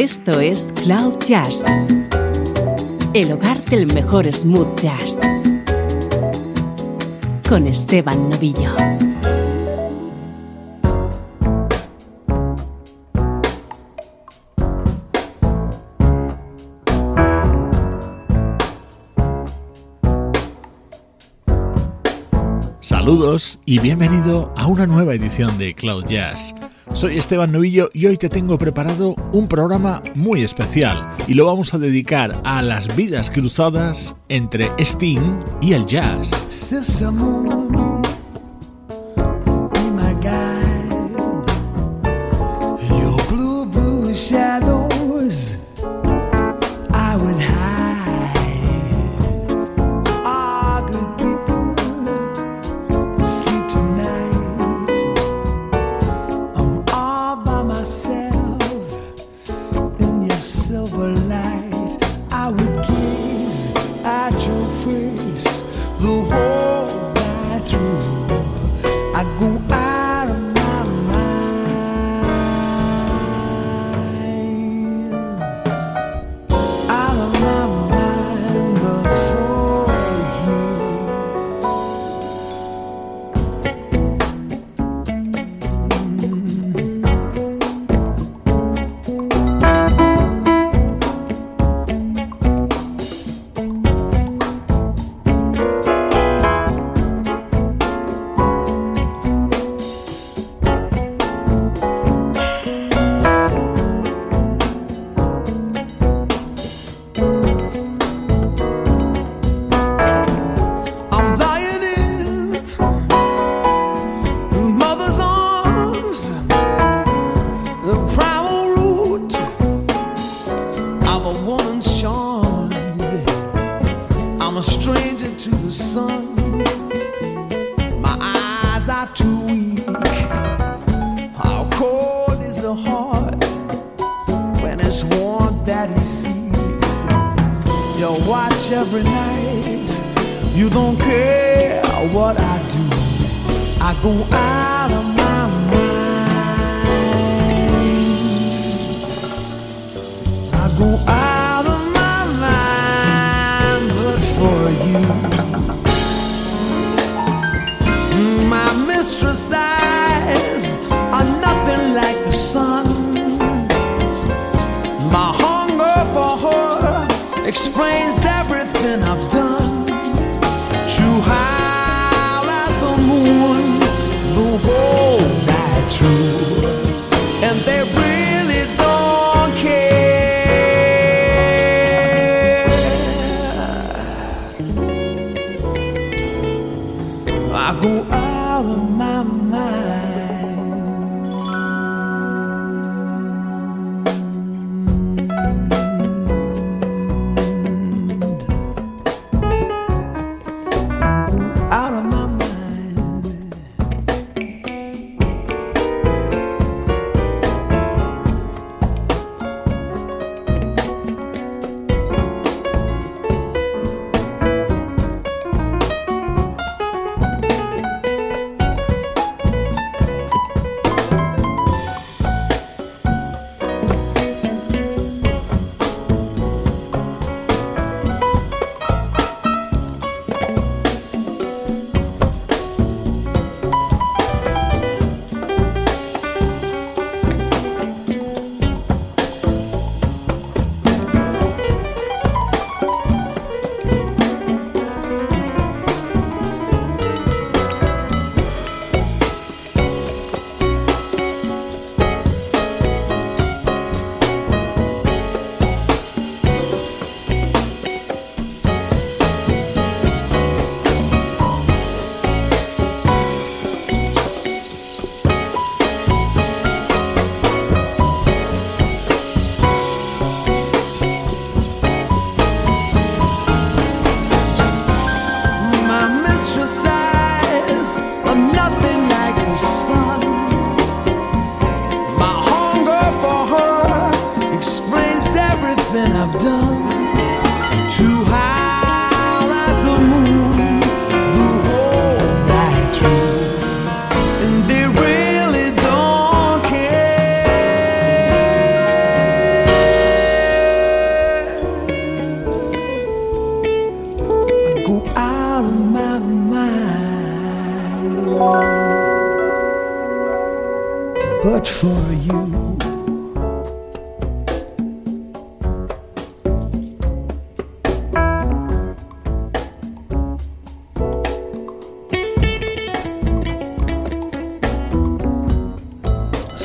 Esto es Cloud Jazz, el hogar del mejor smooth jazz, con Esteban Novillo. Saludos y bienvenido a una nueva edición de Cloud Jazz. Soy Esteban Novillo y hoy te tengo preparado un programa muy especial y lo vamos a dedicar a las vidas cruzadas entre Sting y el jazz.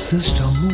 system.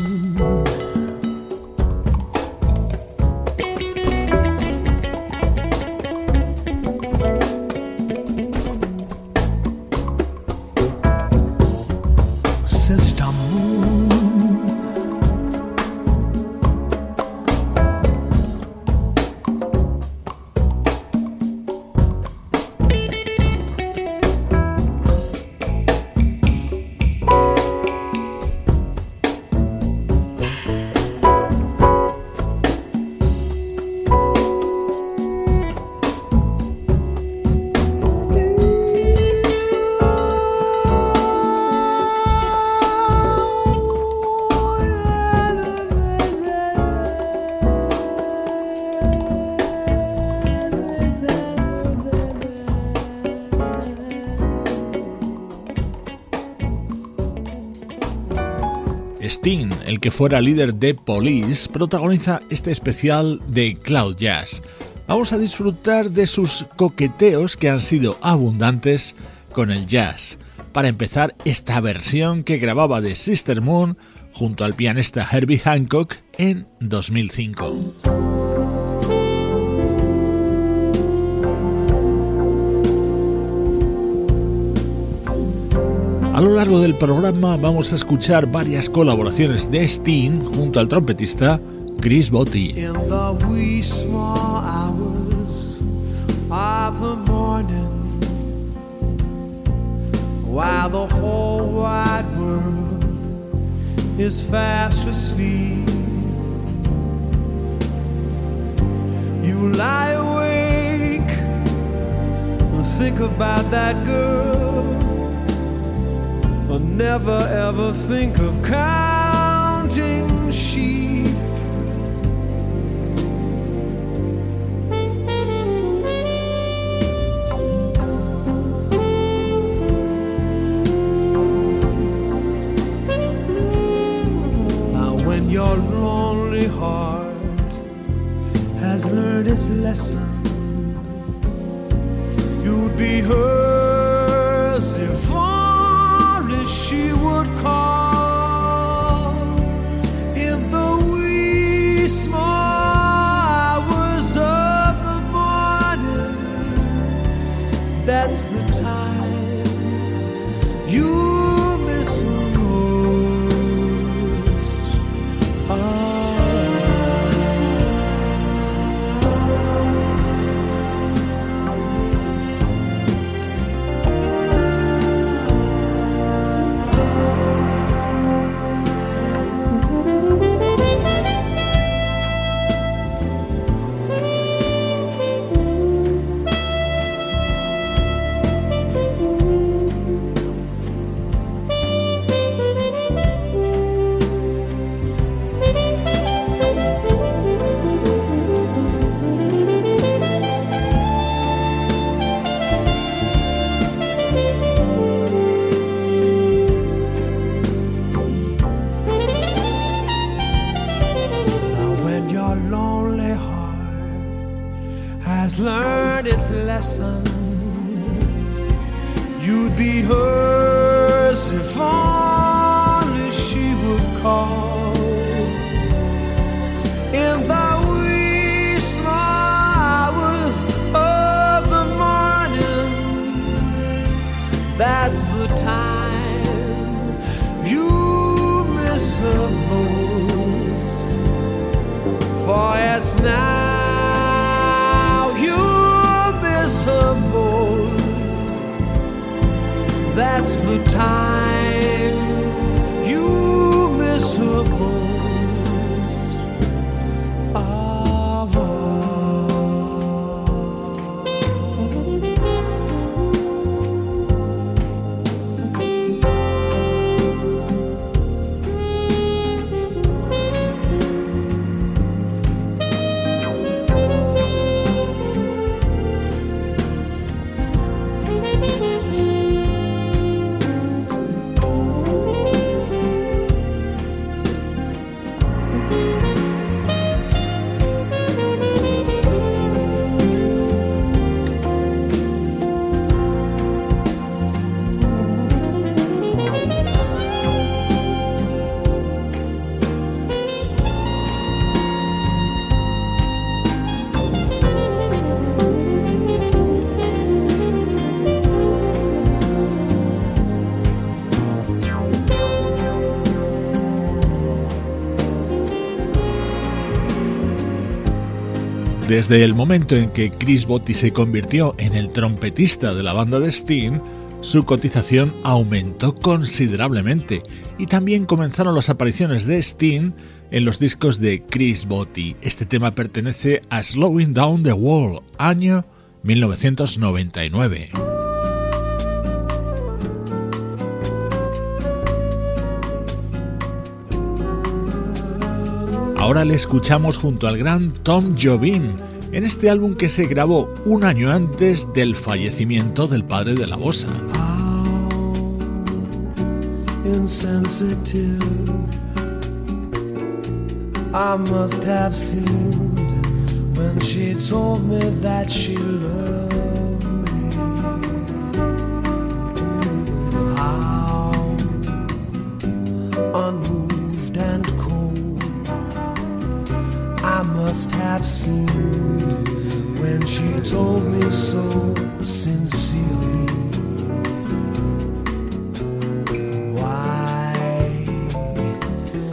Que fuera líder de Police, protagoniza este especial de Cloud Jazz. Vamos a disfrutar de sus coqueteos que han sido abundantes con el jazz. Para empezar, esta versión que grababa de Sister Moon junto al pianista Herbie Hancock en 2005. A lo largo del programa vamos a escuchar varias colaboraciones de Steen junto al trompetista Chris Botti. While the whole wide world is fast asleep You lie awake and think about that girl But never ever think of counting sheep. Now, when your lonely heart has learned its lesson, you'd be hurt. learned its lesson, you'd be hers if only she would call. In the wee small hours of the morning, that's the time you miss her most. For it's now. that's the time. Desde el momento en que Chris Botti se convirtió en el trompetista de la banda de Sting, su cotización aumentó considerablemente y también comenzaron las apariciones de Sting en los discos de Chris Botti. Este tema pertenece a Slowing Down the World, año 1999. Ahora le escuchamos junto al gran Tom Jobim en este álbum que se grabó un año antes del fallecimiento del padre de la bossa. Told me so sincerely. Why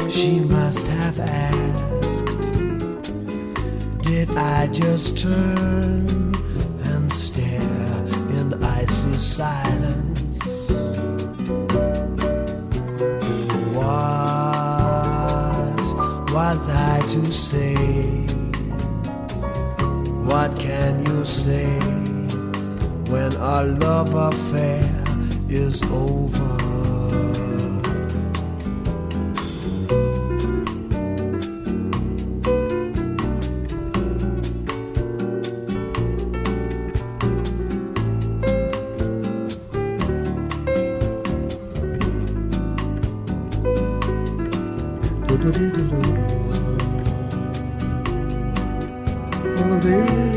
she must have asked. Did I just turn and stare in icy silence. say when our love affair is over. Do do do do do.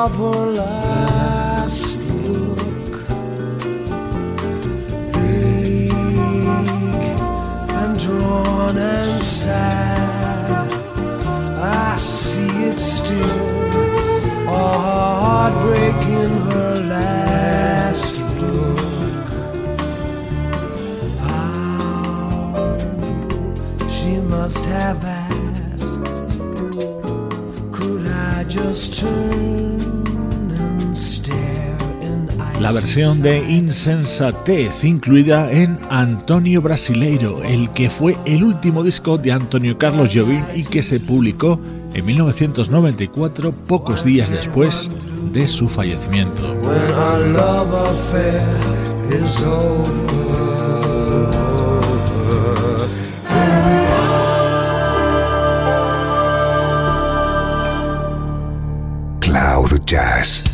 of her life. La versión de Insensatez incluida en Antonio Brasileiro, el que fue el último disco de Antonio Carlos Jobim y que se publicó en 1994, pocos días después de su fallecimiento. Cloud Jazz.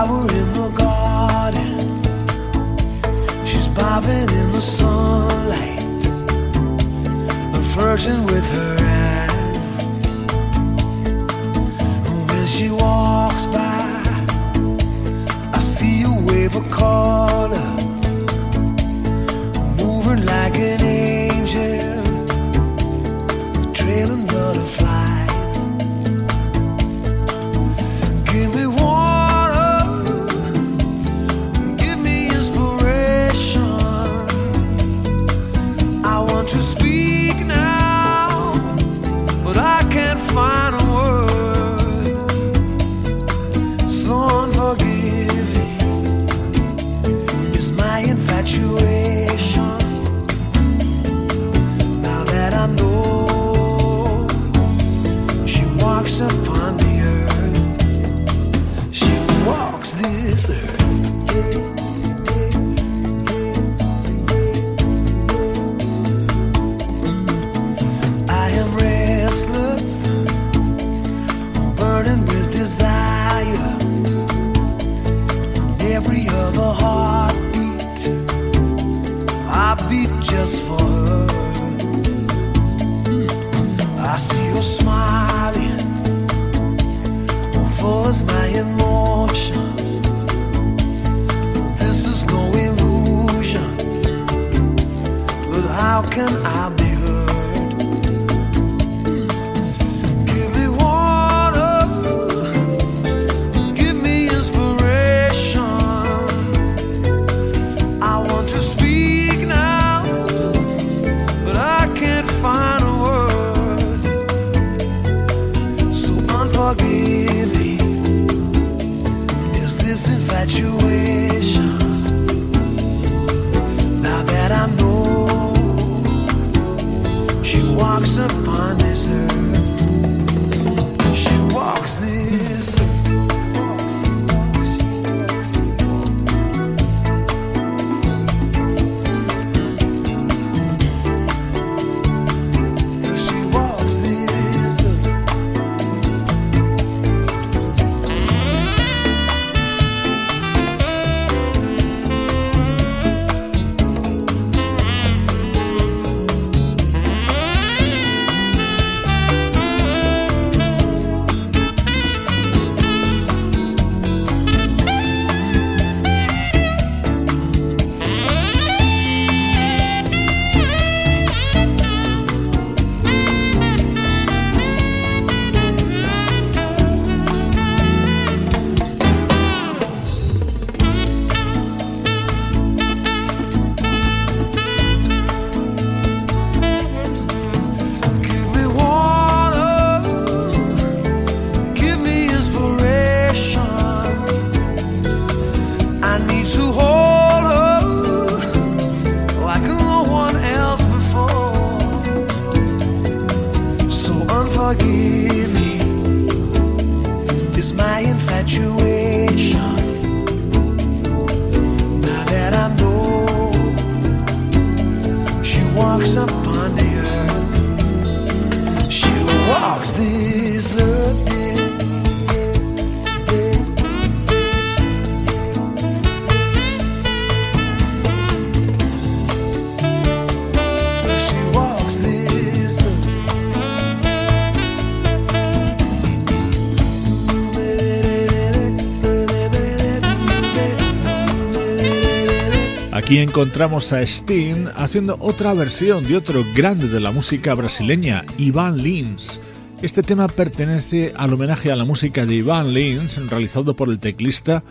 Flower in the garden. She's bobbing in the sunlight, a flirting with her eyes. And when she walks by, I see a wave of color, moving like an just for her. I see her smiling, full as my emotion. This is no illusion, but how can I be encontramos a Sting haciendo otra versión de otro grande de la música brasileña, Ivan Lins. Este tema pertenece al homenaje a la música de Ivan Lins realizado por el teclista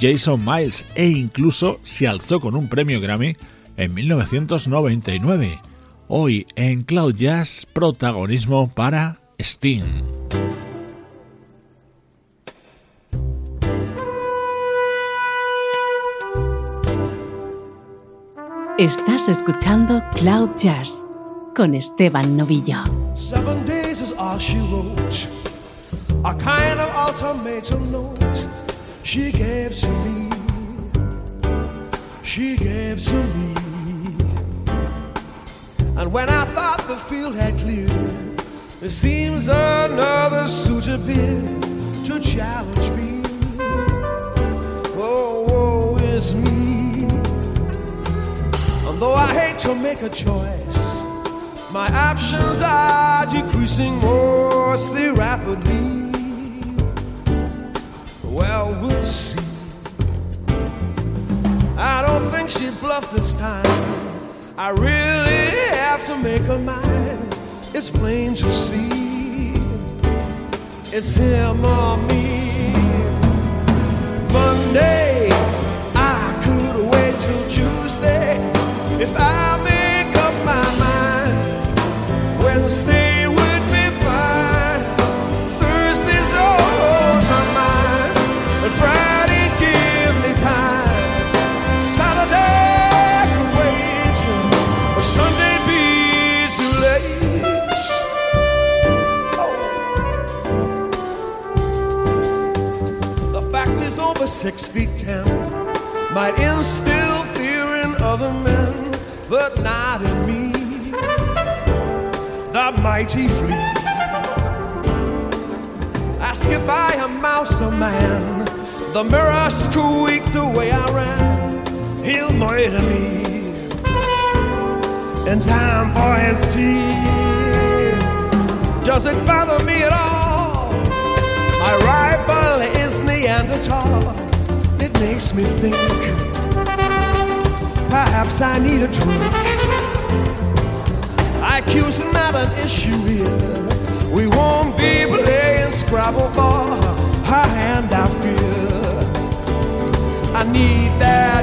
Jason Miles e incluso se alzó con un premio Grammy en 1999. Hoy en Cloud Jazz, protagonismo para Sting. Estás escuchando Cloud Jazz con Esteban Novillo. Seven days is all she wrote. A kind of ultimatum note she gave to me. She gave to me. And when I thought the field had cleared, it seems another suit appeared to challenge me. Oh, woe is me. Though I hate to make a choice, my options are decreasing mostly rapidly. Well, we'll see. I don't think she bluffed this time. I really have to make her mine. It's plain to see. It's him or me. Monday, six feet ten might instill fear in other men, but not in me. The mighty flea. Ask if I am mouse or man. The mirror squeaked the way I ran. He'll murder me in time for his tea. Does it bother me at all? My rival is Neanderthal. It makes me think. Perhaps I need a drink. IQ's not an issue here. We won't be playing Scrabble for her hand, I fear. I need that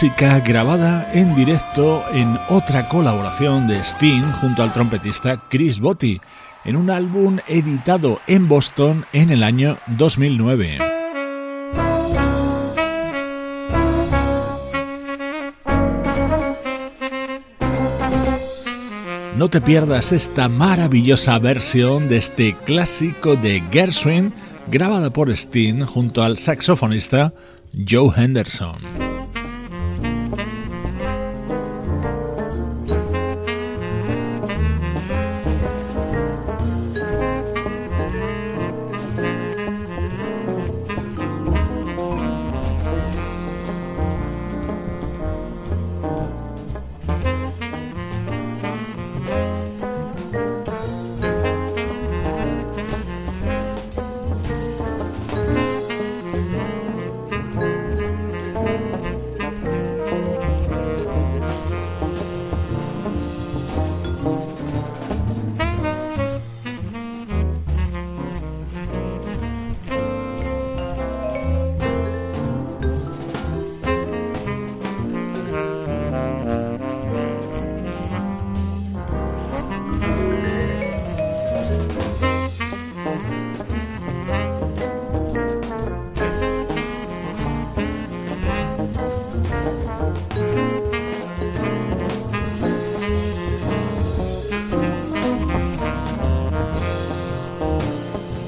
Música grabada en directo en otra colaboración de Sting junto al trompetista Chris Botti en un álbum editado en Boston en el año 2009. No te pierdas esta maravillosa versión de este clásico de Gershwin grabada por Sting junto al saxofonista Joe Henderson.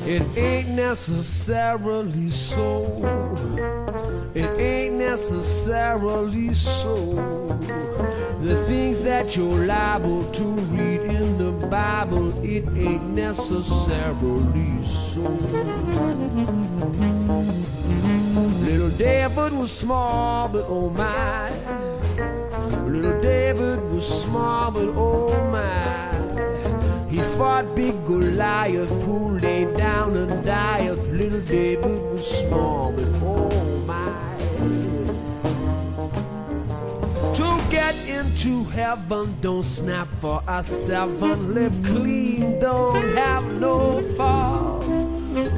It ain't necessarily so. It ain't necessarily so. The things that you're liable to read in the Bible, it ain't necessarily so. Little David was small, but oh my. Little David was small, but oh my. He fought big Goliath who lay down and died. Little David was small, but oh my. To get into heaven, don't snap for a seven. Live clean, don't have no fault.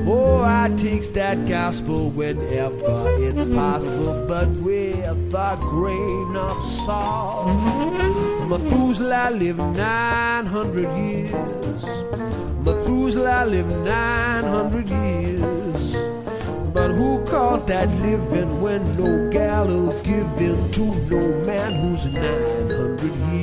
Oh, I teach that gospel whenever it's possible, but with a grain of salt. Methuselah lived 900 years. Methuselah lived 900 years. But who calls that living when no gal will give in to no man who's 900 years?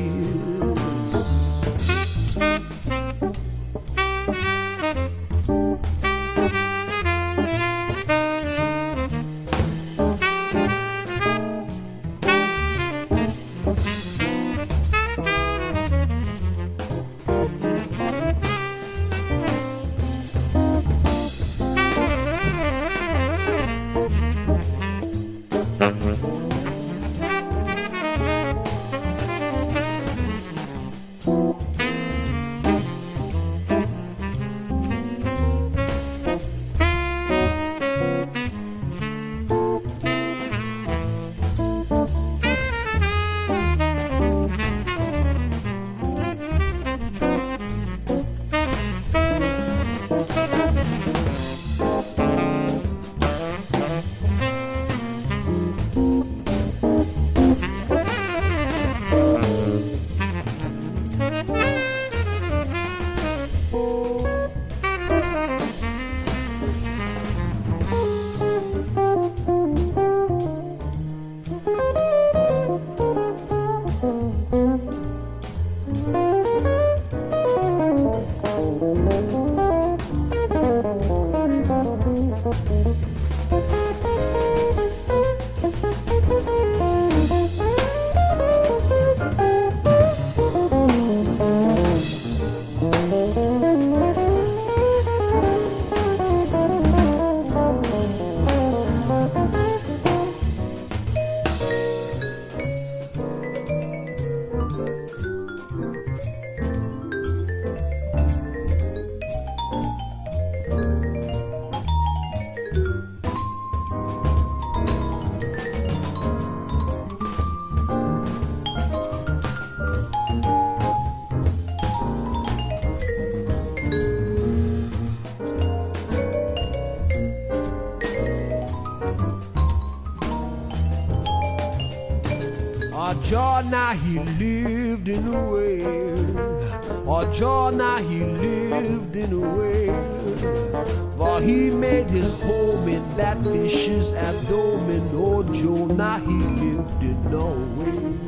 Now he lived in a whale. Or Jonah he lived in a whale. For he made his home in that fish's abdomen. Oh, Jonah, he lived in a whale.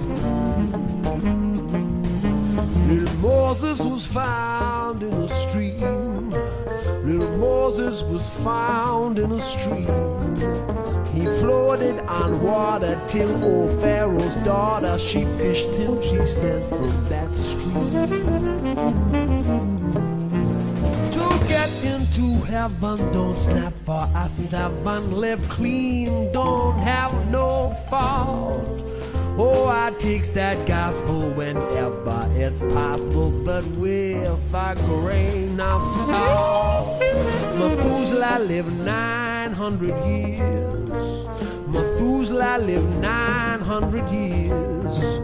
Little Moses was found in a stream. Little Moses was found in a stream. He floated on water till old Pharaoh's daughter she fished him, she says, from that stream. To get into heaven, don't snap for a seven. Live clean, don't have no fault. Oh, I takes that gospel whenever it's possible, but with a grain of salt. Methuselah lived 900 years. Methuselah lived 900 years.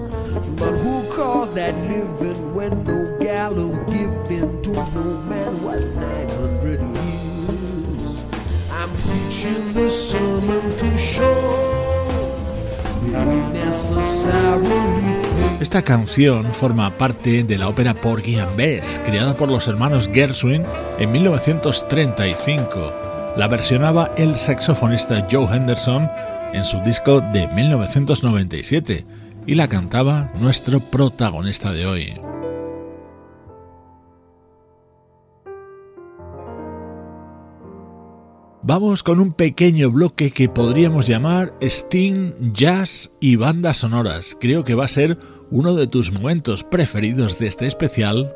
But who calls that living when no gal will give in to no man was 900 years? I'm preaching this sermon to show Esta canción forma parte de la ópera Porgy and Bess, creada por los hermanos Gershwin en 1935. La versionaba el saxofonista Joe Henderson en su disco de 1997 y la cantaba nuestro protagonista de hoy. Vamos con un pequeño bloque que podríamos llamar Steam, Jazz y bandas sonoras. Creo que va a ser uno de tus momentos preferidos de este especial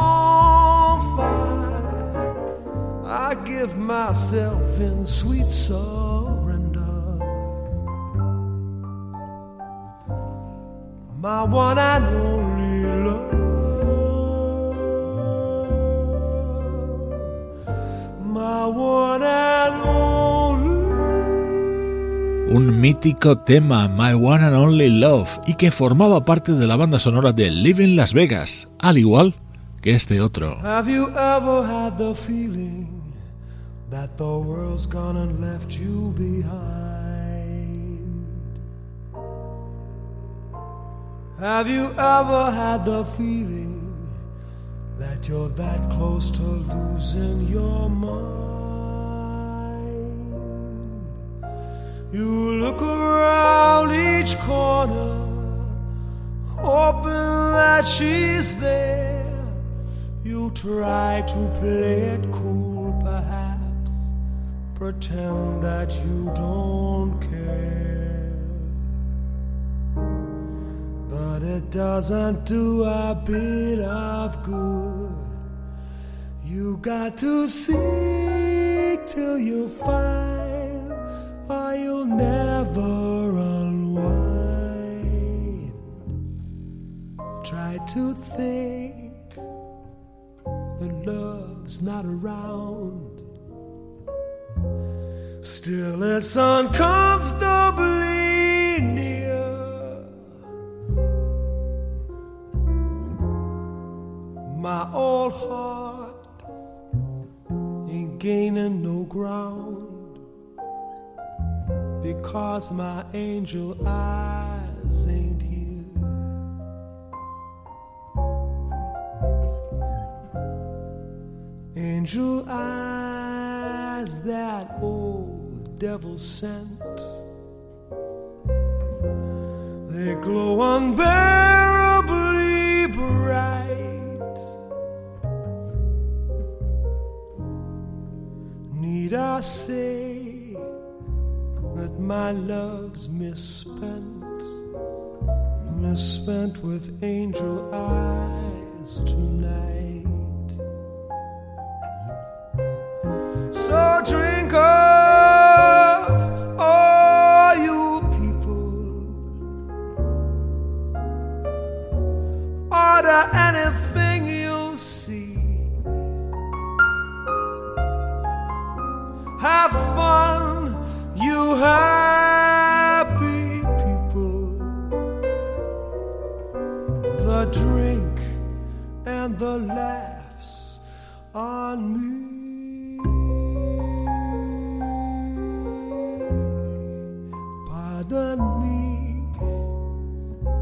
give myself in sweet surrender. My one and only love. My one and only. Un mítico tema, My One and Only Love, y que formaba parte de la banda sonora de Living Las Vegas, al igual que este otro. Have you ever had the feeling that the world's gone and left you behind? Have you ever had the feeling that you're that close to losing your mind? You look around each corner, hoping that she's there. You try to play it cool, pretend that you don't care. But it doesn't do a bit of good. You got to seek till you find, or you'll never unwind. Try to think that love's not around. Still, it's uncomfortably near. My old heart ain't gaining no ground because my angel eyes ain't here. Angel eyes that old devil sent. They glow unbearably bright. Need I say that my love's misspent, misspent with angel eyes tonight? And the laughs on me. Pardon me,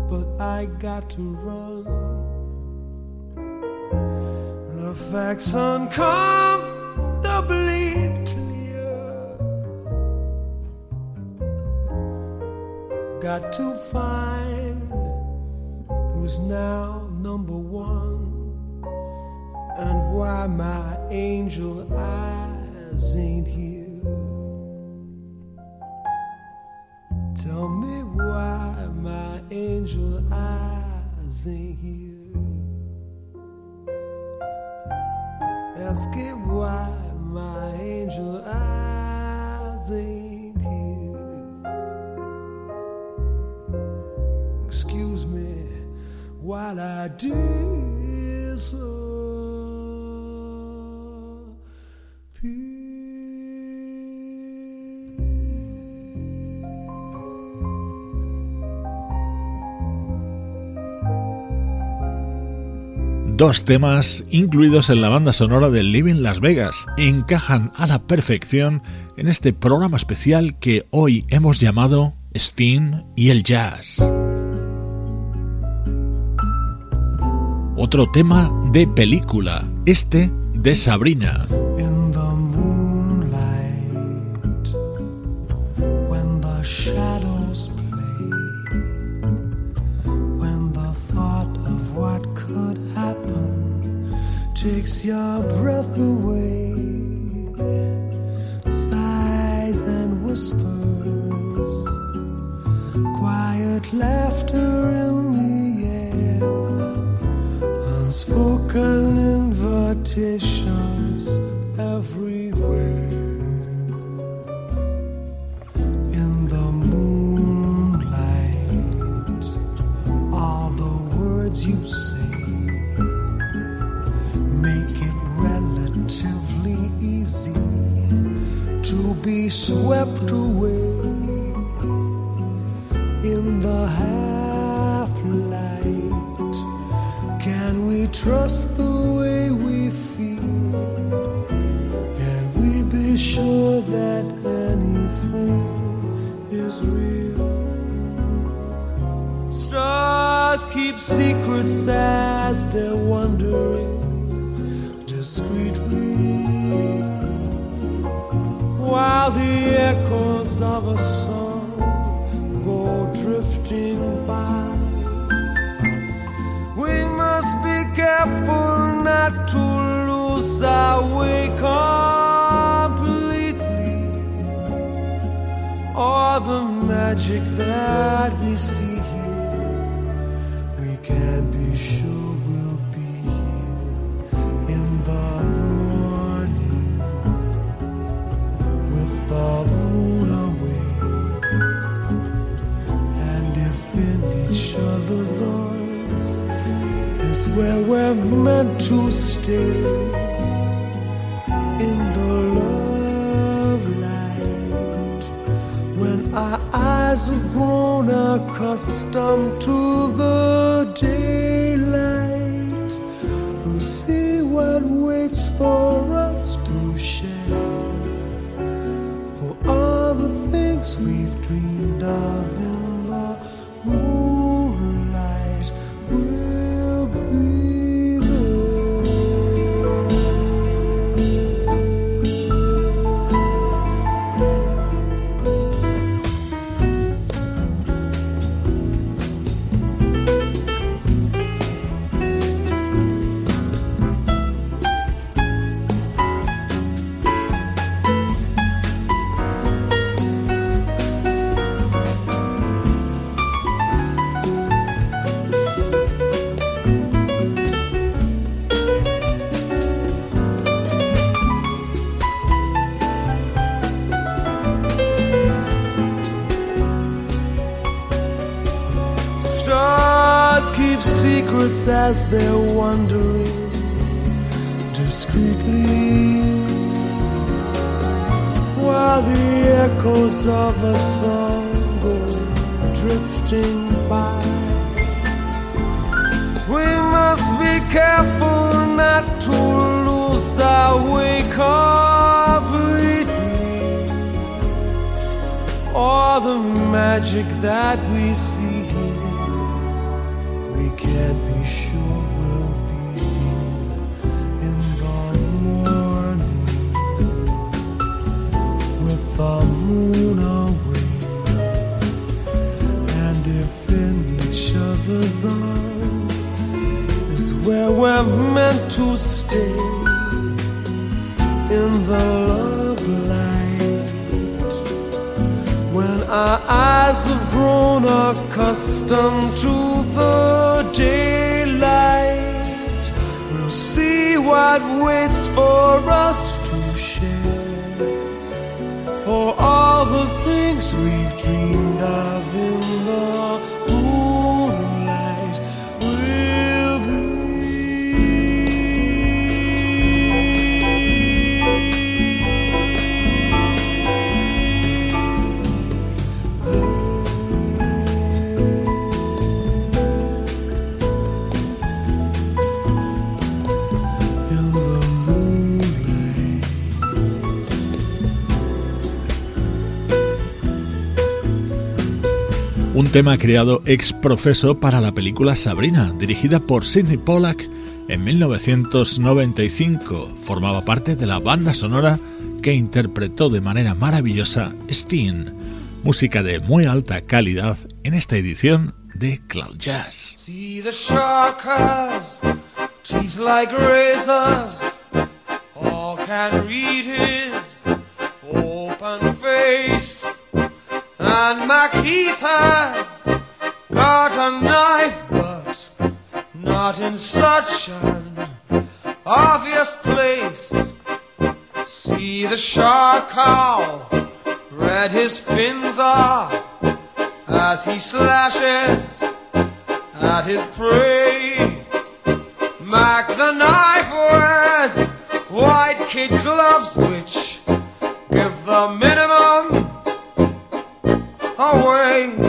but I got to run. The facts uncomfortably clear. Got to find who's now number one and why my angel eyes ain't here. Tell me why my angel eyes ain't here. Ask it why my angel eyes ain't here. Excuse me while I Dos temas incluidos en la banda sonora de Living Las Vegas encajan a la perfección en este programa especial que hoy hemos llamado Sting y el Jazz. Otro tema de película, este de Sabrina. Your breath away, our eyes have grown accustomed to the daylight. We'll see what waits for us to share? For all the things we've dreamed of other's arms is where we're meant to stay in the love light. When our eyes have grown accustomed to the daylight, we'll see what waits for us to share. For all the things we've dreamed of in the Un tema creado ex profeso para la película Sabrina, dirigida por Sidney Pollack en 1995. Formaba parte de la banda sonora que interpretó de manera maravillosa Steen, música de muy alta calidad en esta edición de Cloud Jazz. And Macheath has got a knife, but not in such an obvious place. See the shark how red his fins are as he slashes at his prey. Mac the knife wears white kid gloves which give the minimum away.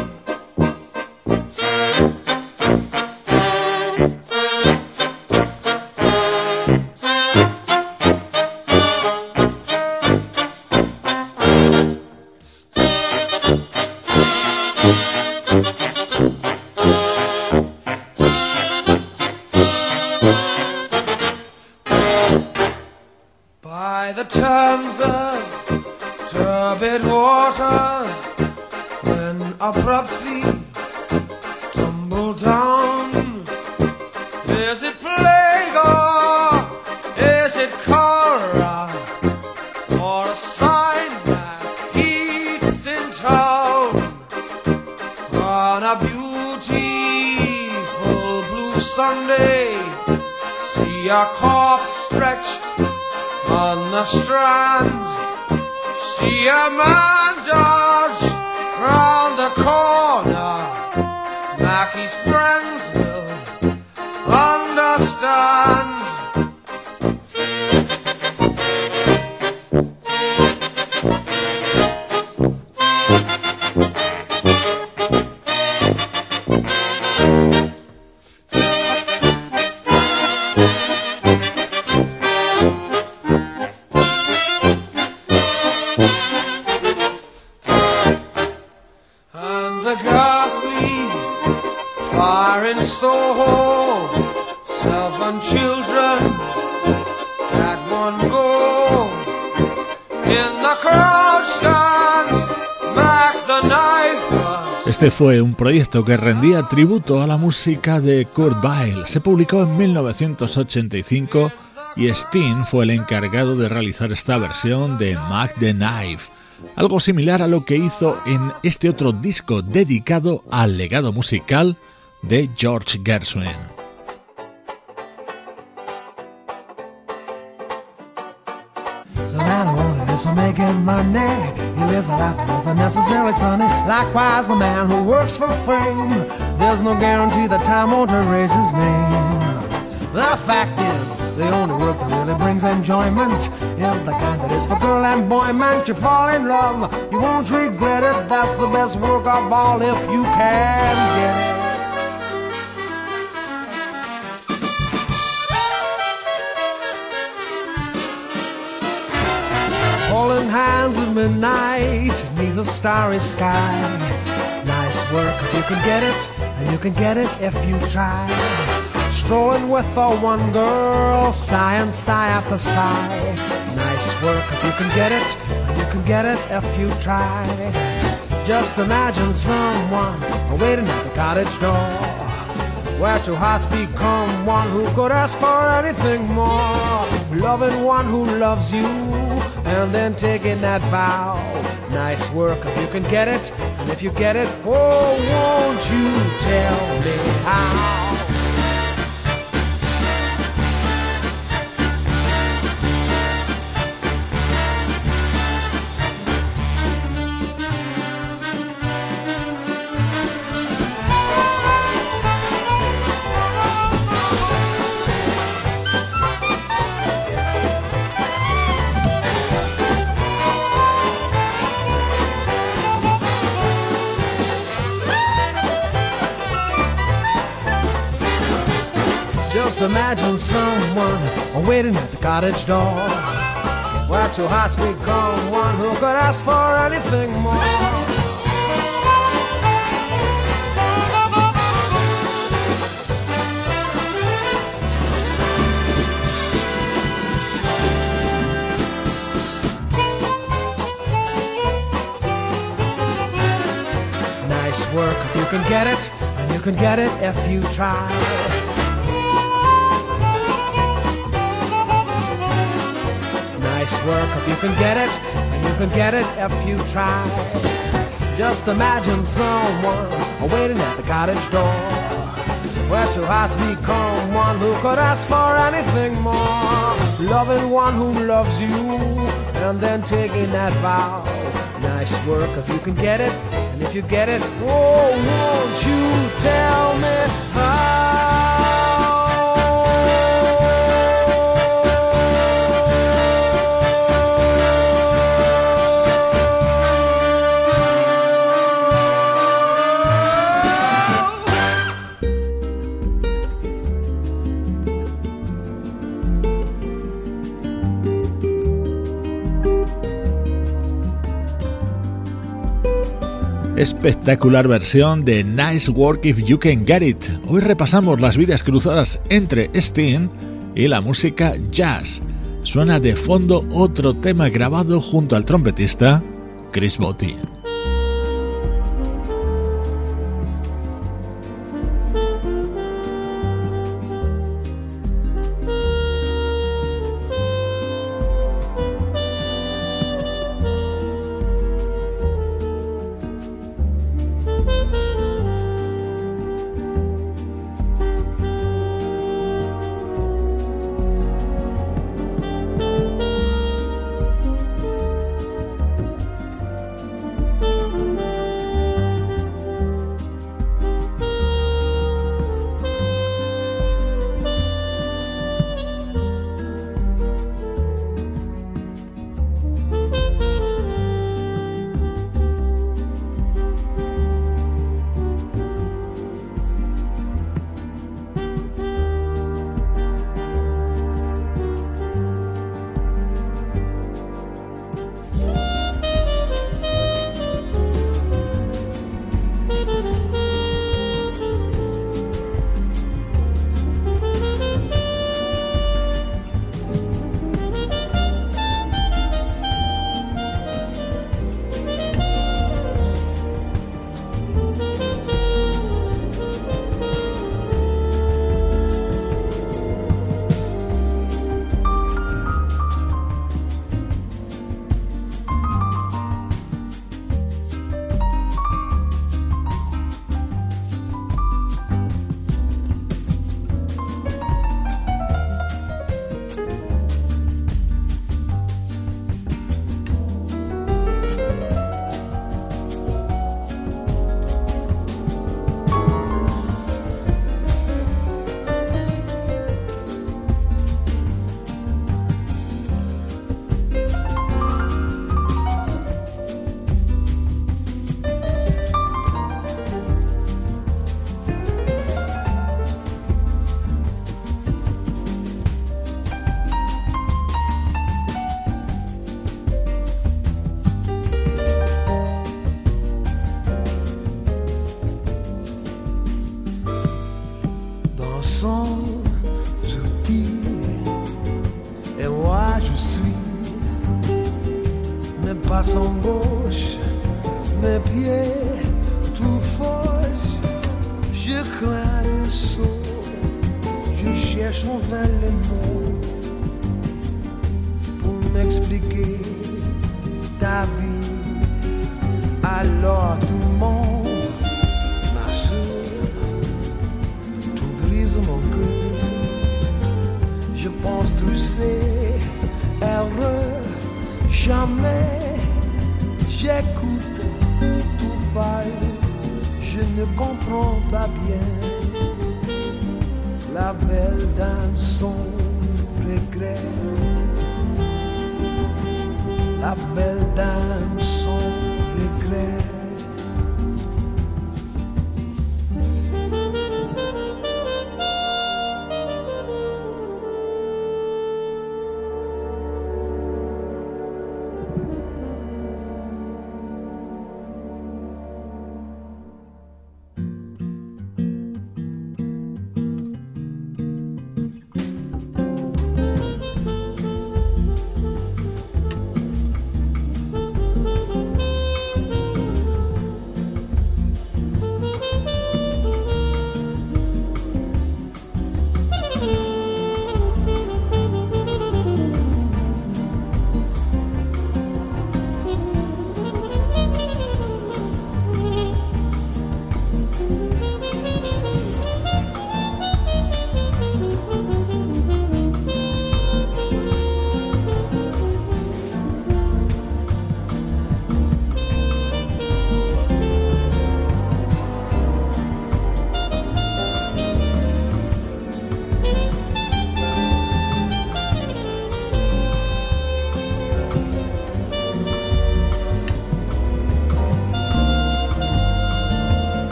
Este fue un proyecto que rendía tributo a la música de Kurt Weill. Se publicó en 1985 y Steen fue el encargado de realizar esta versión de Mac the Knife, algo similar a lo que hizo en este otro disco dedicado al legado musical de George Gershwin. For making money. He lives a life that is unnecessarily sunny. Likewise, the man who works for fame. There's no guarantee that time won't erase his name. The fact is, the only work that really brings enjoyment is the kind that is for girl and boy. Man, you fall in love, you won't regret it. That's the best work of all if you can get it. Summer midnight neath a starry sky. Nice work if you can get it, and you can get it if you try. Strolling with the one girl, sigh and sigh after sigh. Nice work if you can get it, and you can get it if you try. Just imagine someone waiting at the cottage door where two hearts become one who could ask for anything more. Loving one who loves you, and then taking that vow. Nice work if you can get it, and if you get it, oh, won't you tell me how? Imagine someone waiting at the cottage door. Where two hearts become one who could ask for anything more. Nice work if you can get it, and you can get it if you try. Work if you can get it, and you can get it if you try. Just imagine someone waiting at the cottage door, where two hearts become one who could ask for anything more. Loving one who loves you, and then taking that vow. Nice work if you can get it, and if you get it, oh, won't you tell me how? Espectacular versión de Nice Work If You Can Get It. Hoy repasamos las vidas cruzadas entre Sting y la música jazz. Suena de fondo otro tema grabado junto al trompetista Chris Botti.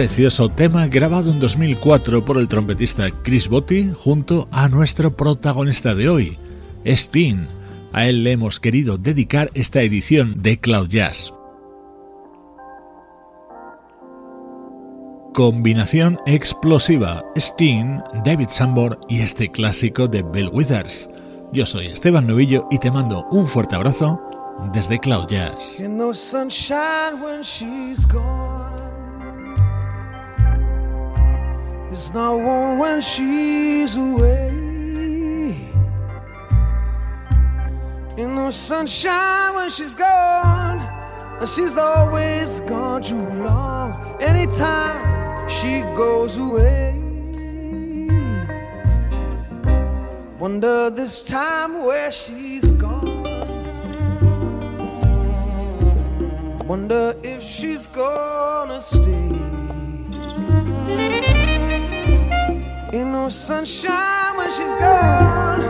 Precioso tema grabado en 2004 por el trompetista Chris Botti junto a nuestro protagonista de hoy, Steen. A él le hemos querido dedicar esta edición de Cloud Jazz. Combinación explosiva, Steen, David Sambor y este clásico de Bill Withers. Yo soy Esteban Novillo y te mando un fuerte abrazo desde Cloud Jazz. It's not warm when she's away. Ain't no sunshine when she's gone, and she's always gone too long. Anytime she goes away, wonder this time where she's gone. Wonder if she's gonna stay. Sunshine when she's gone,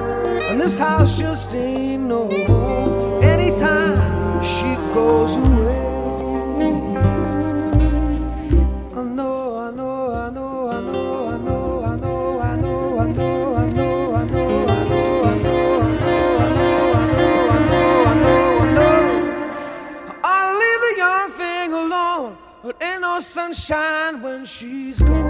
and this house just ain't no home. Anytime she goes away, I know, I know, I know, I know, I know, I know, I know, I know, I know, but ain't no sunshine when she's gone.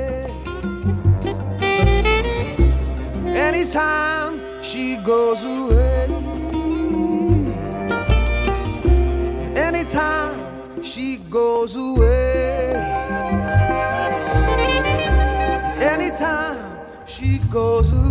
Anytime she goes away. Anytime she goes away. Anytime she goes away.